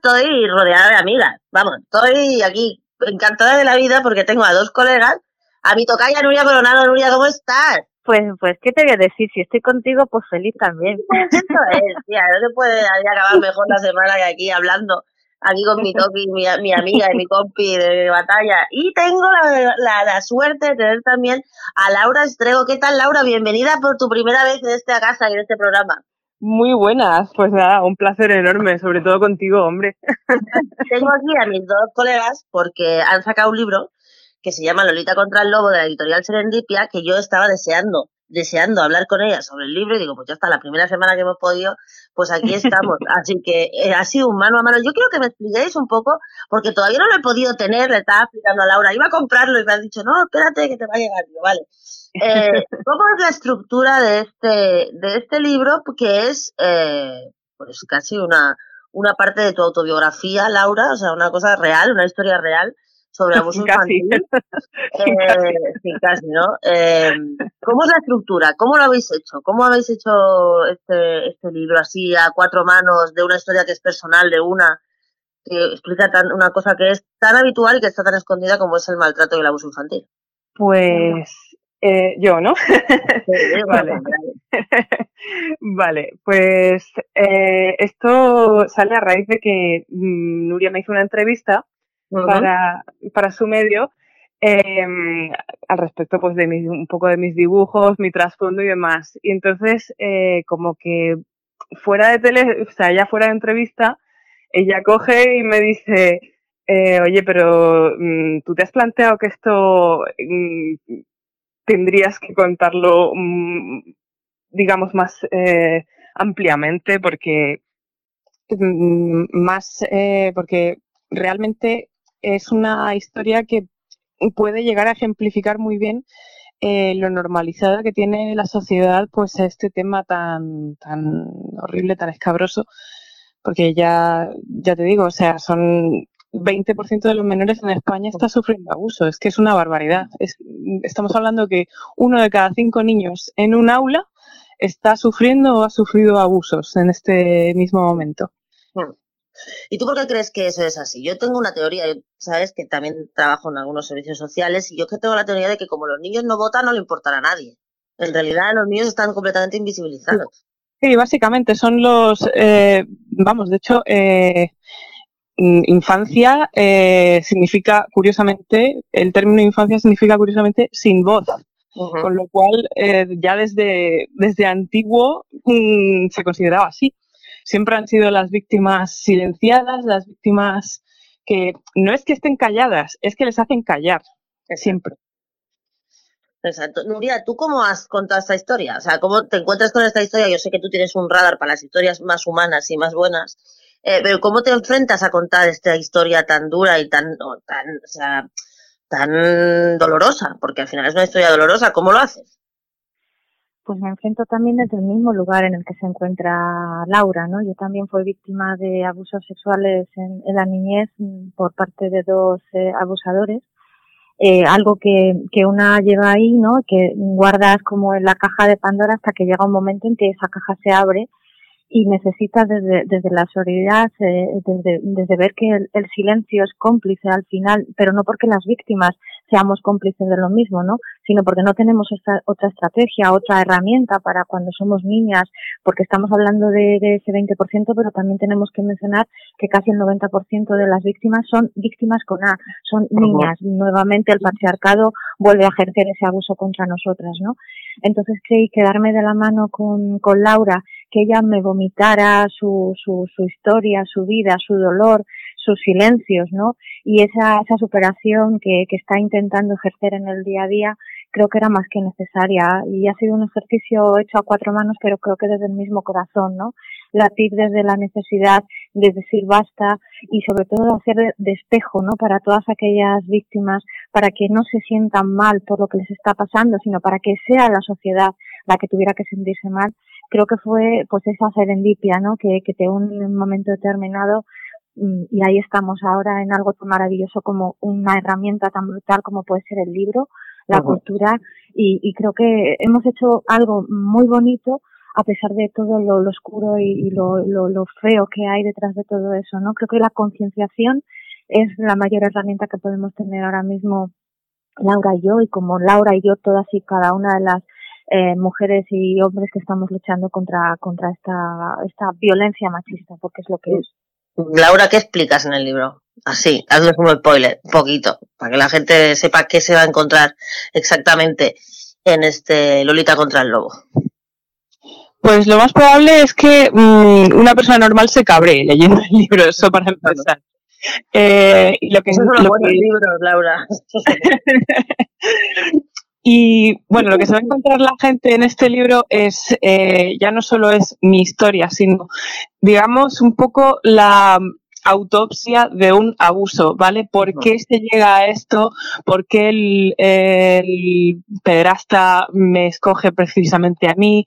estoy rodeada de amigas. Vamos, estoy aquí encantada de la vida porque tengo a dos colegas, a mi tocaya Nuria Coronado. Nuria, ¿cómo estás? Pues, pues, ¿qué te voy a decir? Si estoy contigo, pues feliz también. Eso es, tía, no se puede acabar mejor la semana que aquí hablando aquí con mi toki, mi, mi amiga y mi compi de batalla. Y tengo la, la, suerte de tener también a Laura Estrego. ¿Qué tal, Laura? Bienvenida por tu primera vez en esta casa y en este programa. Muy buenas, pues nada, un placer enorme, sobre todo contigo, hombre. Tengo aquí a mis dos colegas porque han sacado un libro que se llama Lolita contra el Lobo de la editorial Serendipia que yo estaba deseando deseando hablar con ella sobre el libro y digo, pues ya está, la primera semana que hemos podido, pues aquí estamos. Así que eh, ha sido un mano a mano. Yo quiero que me expliquéis un poco, porque todavía no lo he podido tener, le estaba explicando a Laura, iba a comprarlo y me ha dicho, no, espérate que te va a llegar. vale. Eh, ¿Cómo es la estructura de este, de este libro? Que es eh, pues casi una, una parte de tu autobiografía, Laura, o sea, una cosa real, una historia real sobre abuso infantil. Eh, sí, casi, ¿no? Eh, ¿Cómo es la estructura? ¿Cómo lo habéis hecho? ¿Cómo habéis hecho este, este libro así a cuatro manos de una historia que es personal, de una que explica tan, una cosa que es tan habitual y que está tan escondida como es el maltrato y el abuso infantil? Pues eh, yo, ¿no? vale. vale, pues esto sale a raíz de que mm, Nuria me hizo una entrevista para, para su medio em, al respecto pues de un poco de mis dibujos, mi trasfondo y demás. Y entonces eh, como que fuera de tele, o sea, ya fuera de entrevista, ella coge y me dice, eh, oye, pero mm, tú te has planteado que esto mm, tendrías que contarlo, mm, digamos, más eh, ampliamente porque más porque realmente es una historia que puede llegar a ejemplificar muy bien eh, lo normalizada que tiene la sociedad pues este tema tan tan horrible tan escabroso porque ya ya te digo o sea son 20% de los menores en España está sufriendo abuso es que es una barbaridad estamos hablando que uno de cada cinco niños en un aula está sufriendo o ha sufrido abusos en este mismo momento hmm. ¿Y tú por qué crees que eso es así? Yo tengo una teoría, sabes que también trabajo en algunos servicios sociales y yo que tengo la teoría de que como los niños no votan no le importará a nadie. En realidad los niños están completamente invisibilizados. Sí, básicamente son los, eh, vamos, de hecho, eh, infancia eh, significa curiosamente, el término infancia significa curiosamente sin voz. Con lo cual, ya desde, desde antiguo mm, se consideraba así siempre han sido las víctimas silenciadas, las víctimas que no es que estén calladas, es que les hacen callar, siempre. Exacto. Nuria, ¿tú cómo has contado esta historia? O sea, ¿cómo te encuentras con esta historia? Yo sé que tú tienes un radar para las historias más humanas y más buenas, eh, pero ¿cómo te enfrentas a contar esta historia tan dura y tan, tan, o sea, tan dolorosa? Porque al final es una historia dolorosa. ¿Cómo lo haces? pues me enfrento también desde el mismo lugar en el que se encuentra Laura, ¿no? Yo también fui víctima de abusos sexuales en, la niñez mm, por parte de dos eh, abusadores. Eh, algo que, que una lleva ahí, ¿no? Que guardas como en la caja de Pandora hasta que llega un momento en que esa caja se abre y necesitas desde, desde la solidaridad, eh, desde, desde, ver que el, el, silencio es cómplice al final, pero no porque las víctimas seamos cómplices de lo mismo, ¿no? Sino porque no tenemos otra, otra estrategia, otra herramienta para cuando somos niñas, porque estamos hablando de, de ese 20%, pero también tenemos que mencionar que casi el 90% de las víctimas son víctimas con A, son niñas. Nuevamente el patriarcado vuelve a ejercer ese abuso contra nosotras, ¿no? Entonces creí quedarme de la mano con, con Laura, que ella me vomitara su, su, su historia, su vida, su dolor, sus silencios, ¿no? Y esa, esa superación que, que está intentando ejercer en el día a día, creo que era más que necesaria. Y ha sido un ejercicio hecho a cuatro manos, pero creo que desde el mismo corazón, ¿no? Latir desde la necesidad de decir basta y sobre todo hacer de espejo, ¿no? Para todas aquellas víctimas, para que no se sientan mal por lo que les está pasando, sino para que sea la sociedad la que tuviera que sentirse mal. Creo que fue, pues, esa serendipia, ¿no? Que, que te une en un momento determinado Mm, y ahí estamos ahora en algo tan maravilloso como una herramienta tan brutal como puede ser el libro, la cultura y, y, creo que hemos hecho algo muy bonito a pesar de todo lo, oscuro y, lo, lo, feo que hay detrás de todo eso, ¿no? Creo que la concienciación es la mayor herramienta que podemos tener ahora mismo Laura y yo, y como Laura y yo, todas y cada una de las eh, mujeres y hombres que estamos luchando contra, contra esta, esta violencia machista, porque es lo que es. Laura, ¿qué explicas en el libro? Así, haznos como spoiler, un poquito, para que la gente sepa qué se va a encontrar exactamente en este Lolita contra el Lobo. Pues lo más probable es que mm, una persona normal se cabre leyendo el libro, eso para empezar. Eh, y lo que, son los buenos libros, Laura. y bueno, lo que se va a encontrar la gente en este libro es, eh, ya no solo es mi historia, sino, digamos, un poco la autopsia de un abuso, ¿vale? ¿Por qué se llega a esto? ¿Por qué el, el pederasta me escoge precisamente a mí?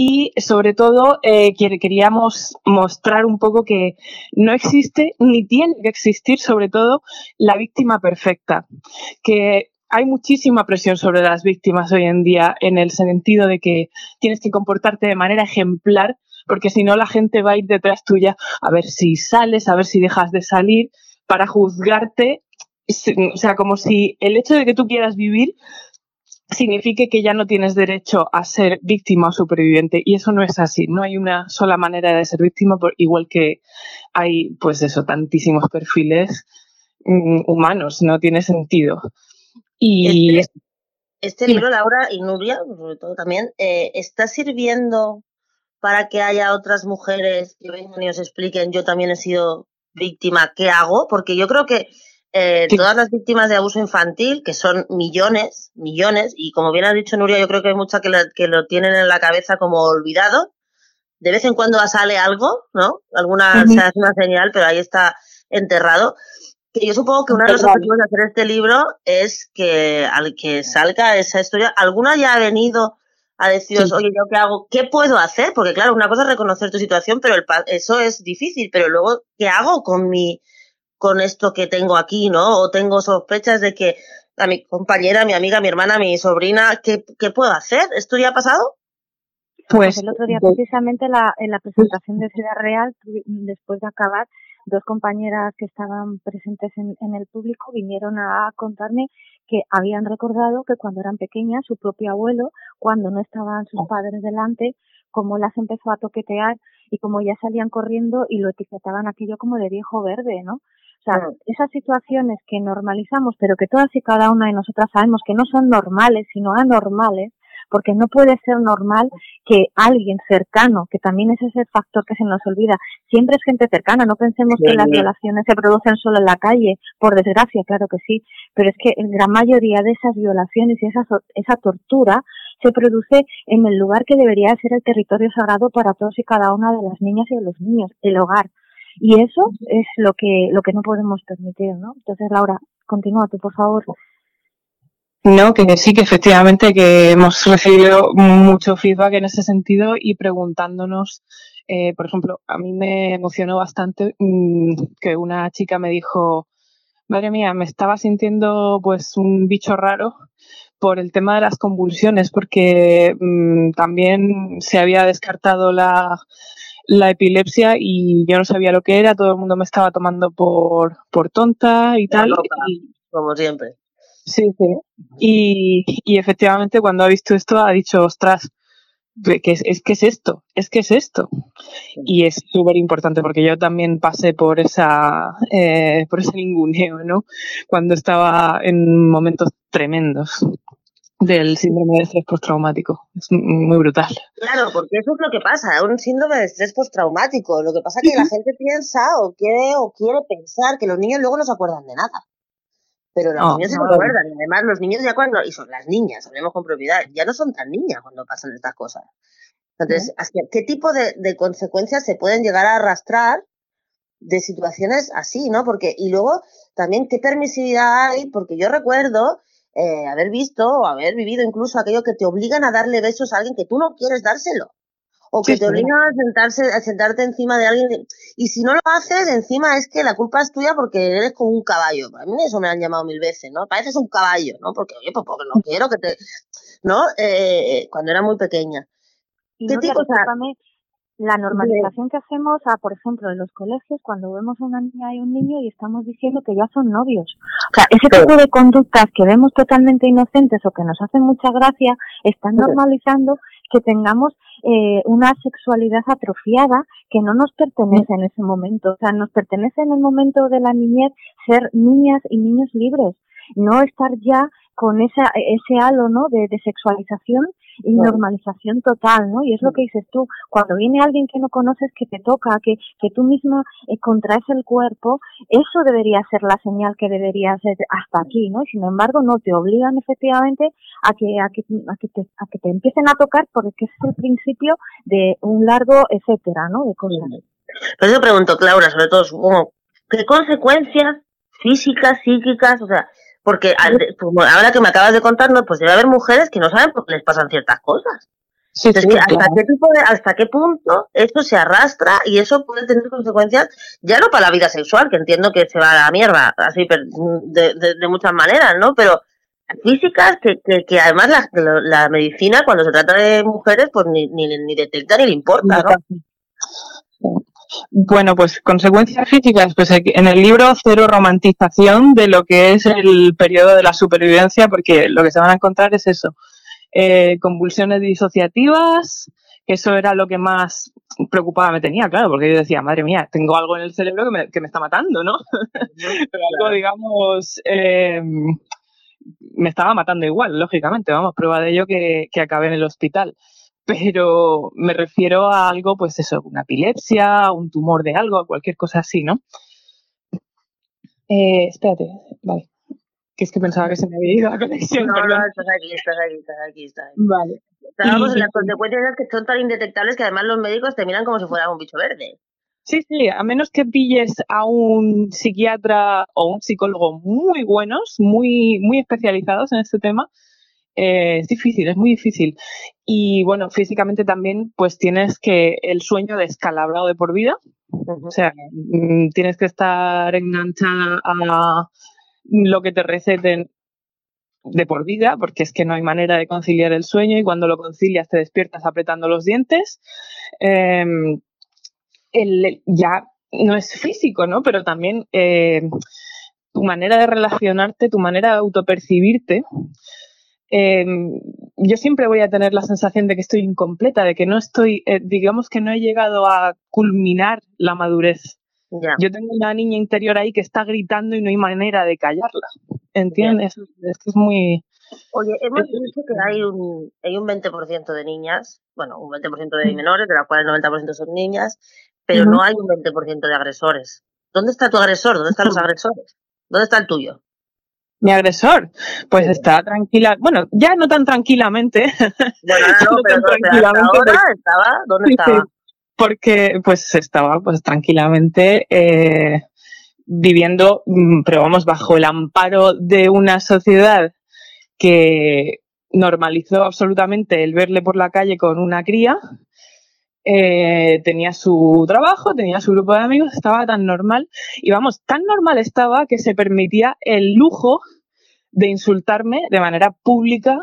y sobre todo eh, queríamos mostrar un poco que no existe ni tiene que existir sobre todo la víctima perfecta, que hay muchísima presión sobre las víctimas hoy en día en el sentido de que tienes que comportarte de manera ejemplar porque si no la gente va a ir detrás tuya a ver si sales, a ver si dejas de salir para juzgarte, o sea, como si el hecho de que tú quieras vivir signifique que ya no tienes derecho a ser víctima o superviviente. Y eso no es así. No hay una sola manera de ser víctima, igual que hay, pues eso, tantísimos perfiles mm, humanos. No tiene sentido. Y este, este libro, Laura y Nubia, sobre todo también, eh, ¿está sirviendo para que haya otras mujeres que vengan y os expliquen, yo también he sido víctima, ¿qué hago? Porque yo creo que eh, todas las víctimas de abuso infantil, que son millones, millones, y como bien ha dicho Nuria, yo creo que hay muchas que, que lo tienen en la cabeza como olvidado. De vez en cuando sale algo, ¿no? Alguna se hace una señal, pero ahí está enterrado. Que yo supongo que uno de los objetivos de hacer este libro es que al que salga esa historia, alguna ya ha venido a deciros, oye, ¿yo qué hago? ¿Qué puedo hacer? Porque claro, una cosa es reconocer tu situación, pero eso es difícil, pero luego, ¿qué hago con mi, con esto que tengo aquí, ¿no? O tengo sospechas de que a mi compañera, mi amiga, mi hermana, mi sobrina, ¿qué, qué puedo hacer? ¿Esto ya ha pasado? Pues, pues el otro día, precisamente la, en la presentación de Ciudad Real, después de acabar, dos compañeras que estaban presentes en, en, el público vinieron a contarme que habían recordado que cuando eran pequeñas, su propio abuelo, cuando no estaban sus padres delante, como las empezó a toquetear y como ya salían corriendo y lo etiquetaban aquello como de viejo verde, ¿no? O sea, esas situaciones que normalizamos, pero que todas y cada una de nosotras sabemos que no son normales, sino anormales, porque no puede ser normal que alguien cercano, que también es ese factor que se nos olvida, siempre es gente cercana, no pensemos que las violaciones se producen solo en la calle, por desgracia, claro que sí, pero es que en gran mayoría de esas violaciones y esa, esa tortura se produce en el lugar que debería ser el territorio sagrado para todos y cada una de las niñas y de los niños, el hogar. Y eso es lo que, lo que no podemos permitir, ¿no? Entonces, Laura, continúa tú, por favor. No, que sí, que efectivamente que hemos recibido mucho feedback en ese sentido y preguntándonos, eh, por ejemplo, a mí me emocionó bastante mm, que una chica me dijo, madre mía, me estaba sintiendo pues un bicho raro por el tema de las convulsiones, porque mm, también se había descartado la, la epilepsia y yo no sabía lo que era, todo el mundo me estaba tomando por, por tonta y tal. como siempre. Sí, sí. Y, y, efectivamente cuando ha visto esto ha dicho, ostras, que es, es que es esto, es que es esto. Y es súper importante porque yo también pasé por esa, eh, por ese ninguneo, ¿no? Cuando estaba en momentos tremendos del síndrome de estrés postraumático. Es muy brutal. Claro, porque eso es lo que pasa, un síndrome de estrés postraumático. Lo que pasa es que la gente piensa o quiere o quiere pensar que los niños luego no se acuerdan de nada. Pero los niños se acuerdan. Y además los niños ya cuando, y son las niñas, hablemos con propiedad, ya no son tan niñas cuando pasan estas cosas. Entonces, ¿qué tipo de, de consecuencias se pueden llegar a arrastrar de situaciones así, ¿no? Porque, y luego también qué permisividad hay, porque yo recuerdo eh, haber visto o haber vivido incluso aquello que te obligan a darle besos a alguien que tú no quieres dárselo. O que te obligan a, sentarse, a sentarte encima de alguien. Y si no lo haces, encima es que la culpa es tuya porque eres como un caballo. A mí eso me han llamado mil veces, ¿no? Pareces un caballo, ¿no? Porque, oye, pues porque no quiero que te. ¿No? Eh, cuando era muy pequeña. Y no tipo, la normalización que hacemos, a, por ejemplo, en los colegios, cuando vemos a una niña y un niño y estamos diciendo que ya son novios. O sea, ese tipo de conductas que vemos totalmente inocentes o que nos hacen mucha gracia, están normalizando que tengamos eh, una sexualidad atrofiada que no nos pertenece en ese momento. O sea, nos pertenece en el momento de la niñez ser niñas y niños libres, no estar ya con esa, ese halo ¿no? de, de sexualización y normalización total, ¿no? Y es lo que dices tú, cuando viene alguien que no conoces, que te toca, que, que tú mismo eh, contraes el cuerpo, eso debería ser la señal que debería ser hasta aquí, ¿no? Y sin embargo, no te obligan efectivamente a que, a que, a que, te, a que te empiecen a tocar porque es el principio de un largo etcétera, ¿no? De cosas. Pero yo pregunto, Claudia, sobre todo, ¿qué consecuencias físicas, psíquicas, o sea, porque ahora que me acabas de contar, pues debe haber mujeres que no saben por qué les pasan ciertas cosas. hasta, qué tipo hasta qué punto esto se arrastra y eso puede tener consecuencias ya no para la vida sexual, que entiendo que se va a la mierda, así de, de, muchas maneras, ¿no? Pero físicas que, que, además la, la, medicina cuando se trata de mujeres pues ni, ni, ni detecta ni le importa, ¿no? Bueno, pues consecuencias físicas, pues en el libro cero romantización de lo que es el periodo de la supervivencia, porque lo que se van a encontrar es eso, eh, convulsiones disociativas, que eso era lo que más preocupada me tenía, claro, porque yo decía, madre mía, tengo algo en el cerebro que me, que me está matando, ¿no? Pero algo, digamos, eh, me estaba matando igual, lógicamente, vamos, prueba de ello que, que acabé en el hospital pero me refiero a algo, pues eso, una epilepsia, un tumor de algo, cualquier cosa así, ¿no? Eh, espérate, vale. Que es que pensaba que se me había ido la conexión. No, no, estás aquí, estás aquí, estás aquí, estás aquí. Vale. Estábamos en las consecuencias que son tan indetectables que además los médicos te miran como si fuera un bicho verde. Sí, sí, a menos que pilles a un psiquiatra o un psicólogo muy buenos, muy, muy especializados en este tema, eh, es difícil, es muy difícil. Y bueno, físicamente también, pues tienes que el sueño descalabrado de por vida. O sea, mm, tienes que estar enganchada a lo que te receten de por vida, porque es que no hay manera de conciliar el sueño y cuando lo concilias te despiertas apretando los dientes. Em, ya no es físico, ¿no? Pero también eh, tu manera de relacionarte, tu manera de autopercibirte, Em, yo siempre voy a tener la sensación de que estoy incompleta, de que no estoy, eh, digamos que no he llegado a culminar la madurez. Yo tengo una niña interior ahí que está gritando y no hay manera de callarla. ¿Entiendes? Es que es muy... Oye, hemos dicho que hay un, hay un 20% de niñas, bueno, un 20% de menores, de las cuales el 90% son niñas, pero no hay un 20% de agresores. ¿Dónde está tu agresor? ¿Dónde están los agresores? ¿Dónde está el tuyo? Mi agresor, pues está tranquila, bueno, ya no tan tranquilamente. Bueno, no, pero tranquilamente ahora estaba, ¿dónde estaba? porque pues estaba pues tranquilamente eh, viviendo, mm, pero vamos, bajo el amparo de una sociedad que normalizó absolutamente el verle por la calle con una cría, eh, tenía su trabajo, tenía su grupo de amigos, estaba tan normal y vamos, tan normal estaba que se permitía el lujo de insultarme de manera pública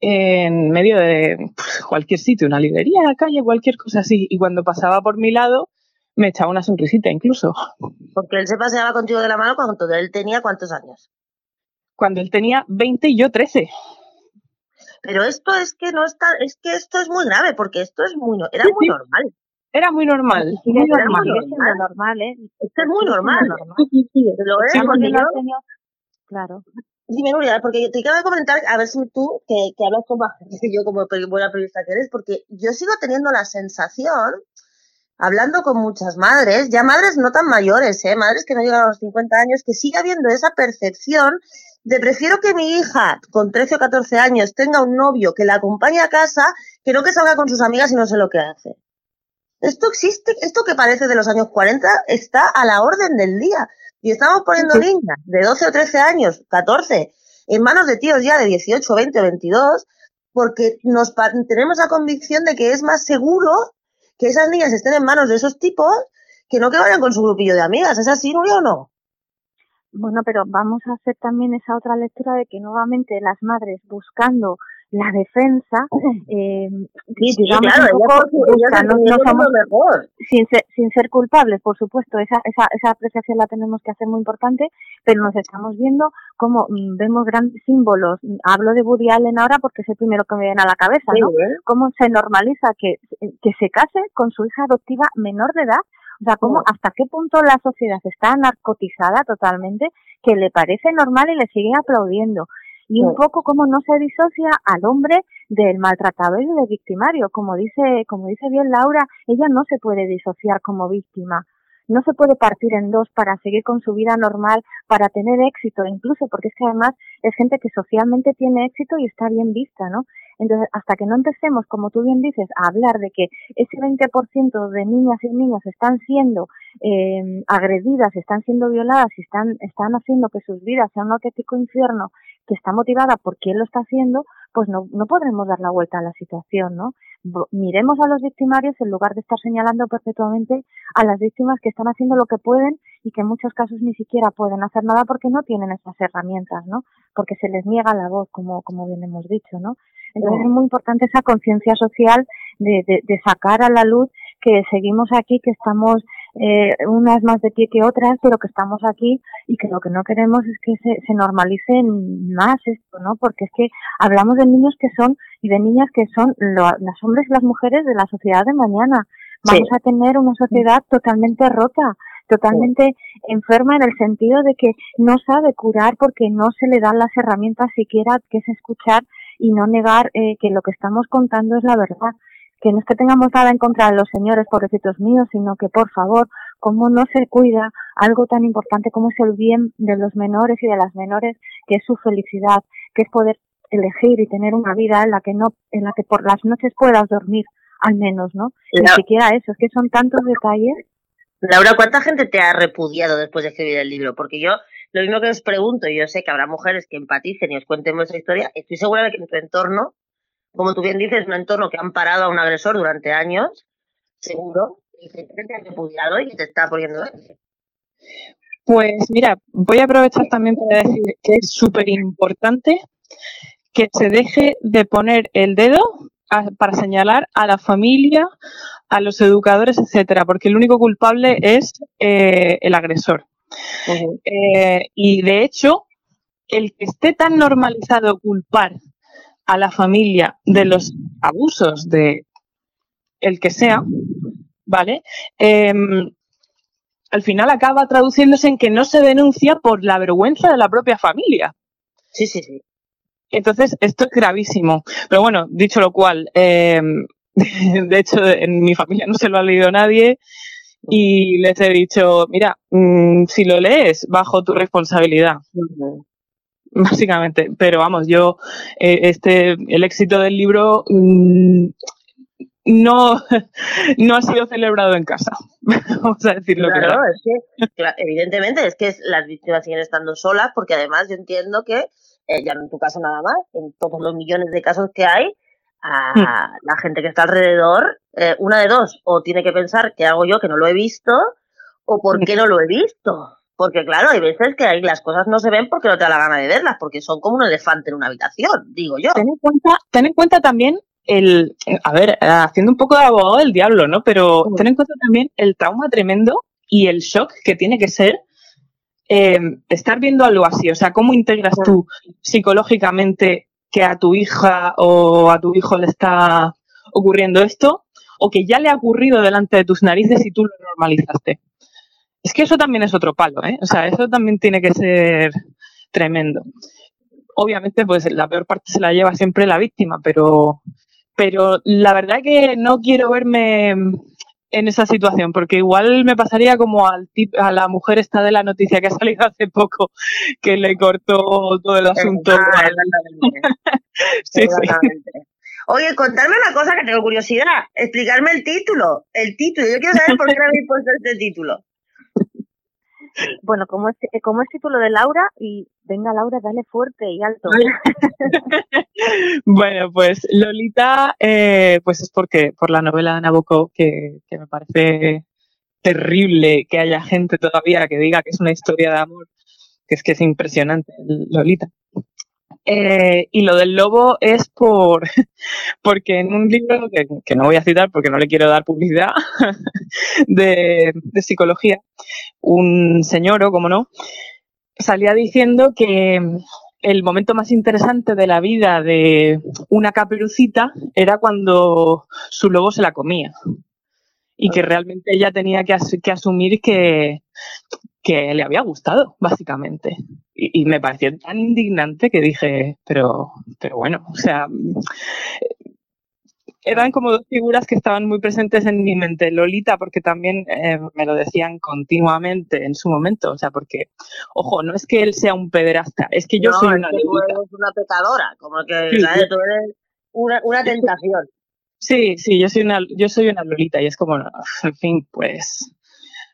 en medio de pues, cualquier sitio, una librería, la calle, cualquier cosa así. Y cuando pasaba por mi lado, me echaba una sonrisita incluso. Porque él se paseaba contigo de la mano cuando él tenía cuántos años. Cuando él tenía 20 y yo 13. Pero esto es que no está, es que esto es muy grave, porque esto es muy, era muy normal. Era muy normal. muy normal. Muy normal, ¿eh? Esto es muy normal. Sí, sí, Lo es porque yo... Claro. Dime, Nuria, porque te quiero comentar, a ver si tú, que, que hablas como yo como buena periodista que eres, porque yo sigo teniendo la sensación, hablando con muchas madres, ya madres no tan mayores, ¿eh? madres que no llegan a los 50 años, que sigue habiendo esa percepción de prefiero que mi hija con 13 o 14 años tenga un novio que la acompañe a casa que no que salga con sus amigas y no sé lo que hace. Esto existe, esto que parece de los años 40 está a la orden del día. Y estamos poniendo niñas de 12 o 13 años, 14, en manos de tíos ya de 18, 20 o 22, porque nos tenemos la convicción de que es más seguro que esas niñas estén en manos de esos tipos que no que vayan con su grupillo de amigas. ¿Es así, Nuria, o no? Bueno, pero vamos a hacer también esa otra lectura de que nuevamente las madres buscando la defensa, eh, digamos, un poco no, somos mejor. Sin, ser, sin ser culpables, por supuesto, esa, esa, esa apreciación la tenemos que hacer muy importante, pero nos estamos viendo como mm, vemos grandes símbolos, hablo de Woody Allen ahora porque es el primero que me viene a la cabeza, ¿no? Cómo se normaliza que, que se case con su hija adoptiva menor de edad, o sea, cómo, hasta qué punto la sociedad está narcotizada totalmente que le parece normal y le sigue aplaudiendo y un poco como no se disocia al hombre del maltratado y del victimario. Como dice, como dice bien Laura, ella no se puede disociar como víctima. No se puede partir en dos para seguir con su vida normal, para tener éxito, incluso porque es que además es gente que socialmente tiene éxito y está bien vista, ¿no? Entonces, hasta que no empecemos, como tú bien dices, a hablar de que ese 20% de niñas y niños están siendo eh, agredidas, están siendo violadas y están, están haciendo que sus vidas sean un auténtico infierno, que está motivada por quién lo está haciendo, pues no, no podremos dar la vuelta a la situación, ¿no? Miremos a los victimarios en lugar de estar señalando perpetuamente a las víctimas que están haciendo lo que pueden y que en muchos casos ni siquiera pueden hacer nada porque no tienen esas herramientas, ¿no? Porque se les niega la voz, como, como bien hemos dicho, ¿no? Entonces es muy importante esa conciencia social de, de, sacar a la luz que seguimos aquí, que estamos eh, unas más de pie que otras, pero que estamos aquí y que lo que no queremos es que se, se normalice más esto, ¿no? Porque es que hablamos de niños que son y de niñas que son los hombres y las mujeres de la sociedad de mañana. Vamos a tener una sociedad totalmente rota, totalmente enferma en el sentido de que no sabe curar porque no se le dan las herramientas siquiera que es escuchar y no negar eh, que lo que estamos contando es la verdad. Que no es que tengamos nada en contra de los señores, pobrecitos míos, sino que, por favor, como no se cuida algo tan importante como es el bien de los menores y de las menores, que es su felicidad, que es poder elegir y tener una vida en la que no, en la que por las noches puedas dormir, al menos, ¿no? Ni siquiera eso, es que son tantos detalles. Laura, ¿cuánta gente te ha repudiado después de escribir el libro? Porque yo lo mismo que os pregunto, y yo sé que habrá mujeres que empaticen y os cuenten vuestra historia, estoy segura de que en tu entorno, como tú bien dices, un entorno que han parado a un agresor durante años, seguro, y que te ha repudiado y que te está poniendo Pues mira, voy a aprovechar también para decir que es súper importante que se deje de poner el dedo para señalar a la familia, a los educadores, etcétera, porque el único culpable es eh, el agresor. Eh, y de hecho, el que esté tan normalizado culpar a la familia de los abusos de el que sea, ¿vale? Em, al final acaba traduciéndose en que no se denuncia por la vergüenza de la propia familia. Sí, sí, sí. Entonces, esto es gravísimo. Pero bueno, dicho lo cual, em, de hecho, en mi familia no se lo ha leído nadie y les he dicho, mira, mm, si lo lees, bajo tu responsabilidad. Básicamente, pero vamos, yo, eh, este, el éxito del libro mm, no, no ha sido celebrado en casa. Vamos a decirlo claro. Es que, evidentemente, es que las víctimas siguen estando solas, porque además yo entiendo que, eh, ya no en tu caso nada más, en todos los millones de casos que hay, a hmm. la gente que está alrededor, eh, una de dos, o tiene que pensar qué hago yo que no lo he visto, o por qué no lo he visto. Porque claro, hay veces que ahí las cosas no se ven porque no te da la gana de verlas, porque son como un elefante en una habitación, digo yo. Ten en cuenta, ten en cuenta también el, a ver, haciendo un poco de abogado del diablo, ¿no? Pero ten en cuenta también el trauma tremendo y el shock que tiene que ser eh, estar viendo algo así. O sea, ¿cómo integras tú psicológicamente que a tu hija o a tu hijo le está ocurriendo esto o que ya le ha ocurrido delante de tus narices y tú lo normalizaste. Es que eso también es otro palo, ¿eh? O sea, eso también tiene que ser tremendo. Obviamente, pues la peor parte se la lleva siempre la víctima, pero, pero la verdad que no quiero verme en esa situación, porque igual me pasaría como al a la mujer esta de la noticia que ha salido hace poco, que le cortó todo el asunto. sí, Oye, contarme una cosa que tengo curiosidad, explicarme el título, el título, yo quiero saber por qué le habéis puesto este título. Bueno, como es, como es título de Laura, y venga Laura, dale fuerte y alto. bueno, pues Lolita, eh, pues es porque por la novela de Nabokov, que, que me parece terrible que haya gente todavía que diga que es una historia de amor, que es que es impresionante, Lolita. Eh, y lo del lobo es por porque en un libro que, no voy a citar porque no le quiero dar publicidad de, de psicología, un señor, o como no, salía diciendo que el momento más interesante de la vida de una caperucita era cuando su lobo se la comía. Y que realmente ella tenía que, asumir que, le había gustado, básicamente. Y, y, me pareció tan indignante que dije, pero, pero bueno, o sea, eran como dos figuras que estaban muy presentes en mi mente. Lolita, porque también eh, me lo decían continuamente en su momento. O sea, porque, ojo, no es que él sea un pederasta, es que yo soy una Lolita. una pecadora, como que tú eres una, una tentación. Sí, sí, yo soy una, yo soy una Lolita y es como, en fin, pues,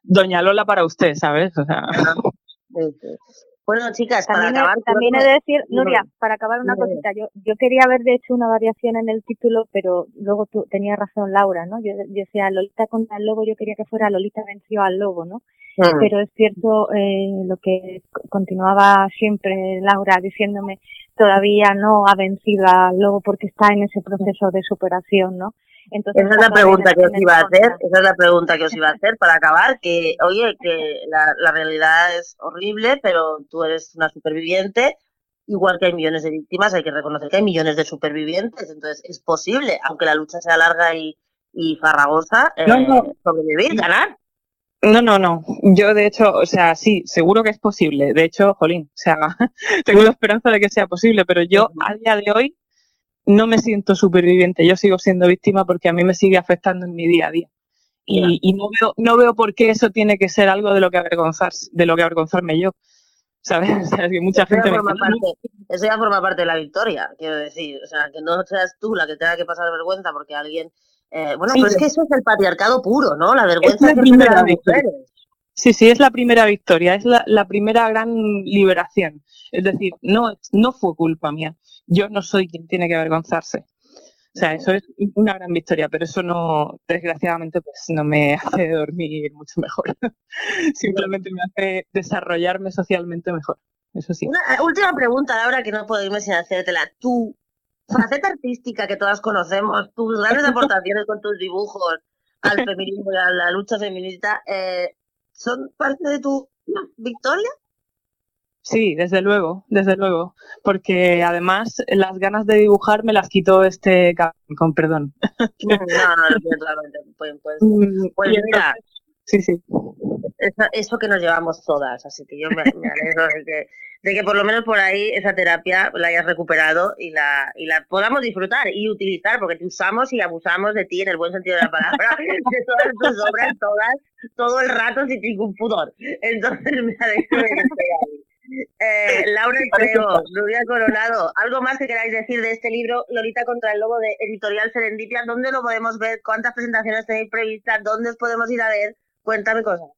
Doña Lola para usted, ¿sabes? O sea. Bueno, chicas, también, para acabar, también he de decir, Nuria, para acabar una cosita, yo, yo quería haber de hecho una variación en el título, pero luego tú tenías razón, Laura, ¿no? Yo, decía Lolita contra el lobo, yo quería que fuera Lolita venció al lobo, ¿no? Mm. Pero es cierto eh, lo que continuaba siempre Laura diciéndome, todavía no ha vencido al lobo porque está en ese proceso de superación, ¿no? Esa es la pregunta que os iba a hacer, esa es la pregunta que os iba a hacer para acabar, que oye, que la, la realidad es horrible, pero tú eres una superviviente, igual que hay millones de víctimas, hay que reconocer que hay millones de supervivientes, entonces es posible, aunque la lucha sea larga y, y farragosa, eh, sobrevivir, ganar. No, no, no. Yo, de hecho, o sea, sí, seguro que es posible. De hecho, jolín, o sea, tengo la esperanza de que sea posible, pero yo a día de hoy no me siento superviviente, yo sigo siendo víctima porque a mí me sigue afectando en mi día a día. Y, no, veo, no veo por qué eso tiene que ser algo de lo que avergonzar, de lo que avergonzarme yo. ¿Sabes? O sea, que mucha eso gente ya forma parte, Eso ya forma parte de la victoria, quiero decir. O sea, que no seas tú la que tenga que pasar vergüenza porque alguien... Eh, bueno, pero es que eso es el patriarcado puro, ¿no? La vergüenza es la primera victoria. Sí, sí, es la primera victoria, es la, la, primera gran liberación. Es decir, no, no fue culpa mía yo no soy quien tiene que avergonzarse. O sea, eso es una gran victoria, pero eso no, desgraciadamente, pues no me hace dormir mucho mejor. Simplemente me hace desarrollarme socialmente mejor. Eso sí. Una eh, última pregunta, Laura, que no puedo irme sin hacértela. Tu faceta artística que todas conocemos, tus grandes aportaciones con tus dibujos al feminismo y a la lucha feminista, eh, ¿son parte de tu victoria? Sí, desde luego, desde luego. Porque además las ganas de dibujar me las quitó este con perdón. No, no, no, pues, pues, mm, pues mira, sí, sí. Eso, que nos llevamos todas, así que yo me, alegro de que, de que, por lo menos por ahí esa terapia la hayas recuperado y la, y la podamos disfrutar y utilizar, porque te usamos y abusamos de ti en el buen sentido de la palabra, de todas tus obras, todas, todo el rato sin ningún pudor. Entonces me alegro de que esté ahí. Eh, Laura Creo, Rubia Coronado, ¿algo más que queráis decir de este libro, Lolita contra el Lobo, de Editorial Serendipia? ¿Dónde lo podemos ver? ¿Cuántas presentaciones tenéis previstas? ¿Dónde os podemos ir a ver? Cuéntame cosas.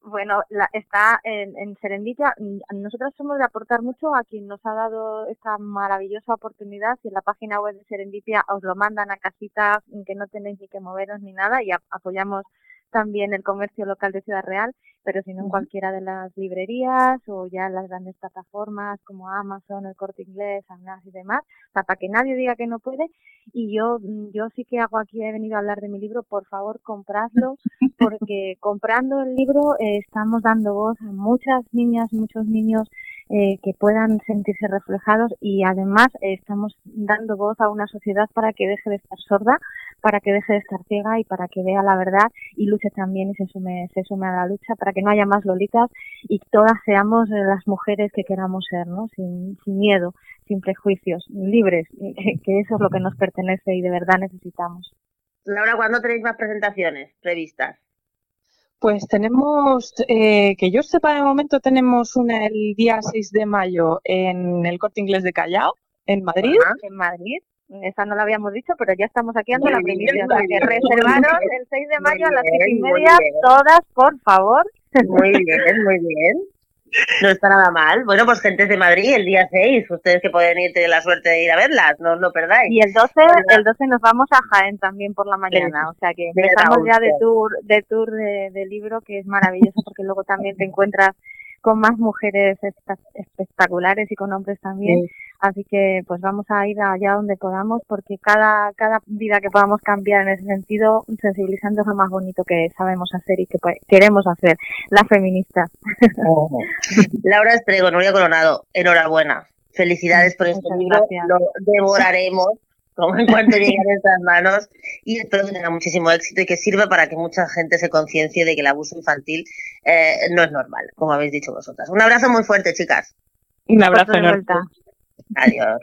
Bueno, la, está en, en, Serendipia. Nosotros somos de aportar mucho a quien nos ha dado esta maravillosa oportunidad. Y en la página web de Serendipia os lo mandan a casitas que no tenéis ni que moveros ni nada y apoyamos también el comercio local de Ciudad Real, pero si no en cualquiera de las librerías o ya en las grandes plataformas como Amazon, el Corte Inglés, Amnas y demás, para que nadie diga que no puede. Y yo, mm, yo sí que hago aquí, he venido a hablar de mi libro, por favor compradlo, porque comprando el libro eh, estamos dando voz a muchas niñas, muchos niños eh, que puedan sentirse reflejados y además eh, estamos dando voz a una sociedad para que deje de estar sorda, para que deje de estar ciega y para que vea la verdad y luche también y se sume, se sume a la lucha para que no haya más lolitas y todas seamos eh, las mujeres que queramos ser, ¿no? Sin, sin miedo, sin prejuicios, libres, que, que eso es lo que nos pertenece y de verdad necesitamos. Laura, ¿cuándo tenéis más presentaciones previstas? Pues tenemos, eh, que yo sepa de momento, tenemos una el día 6 de mayo en el Corte Inglés de Callao, en Madrid. En Madrid. Esa no la habíamos dicho, pero ya estamos aquí dando la primicia. que reservaron el 6 de mayo a las 6 y media, todas, por favor. Muy bien, muy bien. No está nada mal. Bueno, pues gente de Madrid el día 6, ustedes que pueden ir, tener la suerte de ir a verlas, no os lo perdáis. Y el 12, el 12 nos vamos a Jaén también por la mañana, o sea que empezamos ya de tour, de tour de, de libro, que es maravilloso porque luego también te encuentras con más mujeres espectaculares y con hombres también. Así que pues vamos a ir allá donde podamos porque cada, cada vida que podamos cambiar en ese sentido, sensibilizando es lo más bonito que sabemos hacer y que queremos hacer, la feminista. Laura Estrego, Nuria Coronado, enhorabuena. Felicidades por este libro, lo devoraremos como en cuanto llegue a nuestras manos y espero que tenga muchísimo éxito y que sirva para que mucha gente se conciencie de que el abuso infantil eh, no es normal, como habéis dicho vosotras. Un abrazo muy fuerte, chicas. Un abrazo Adios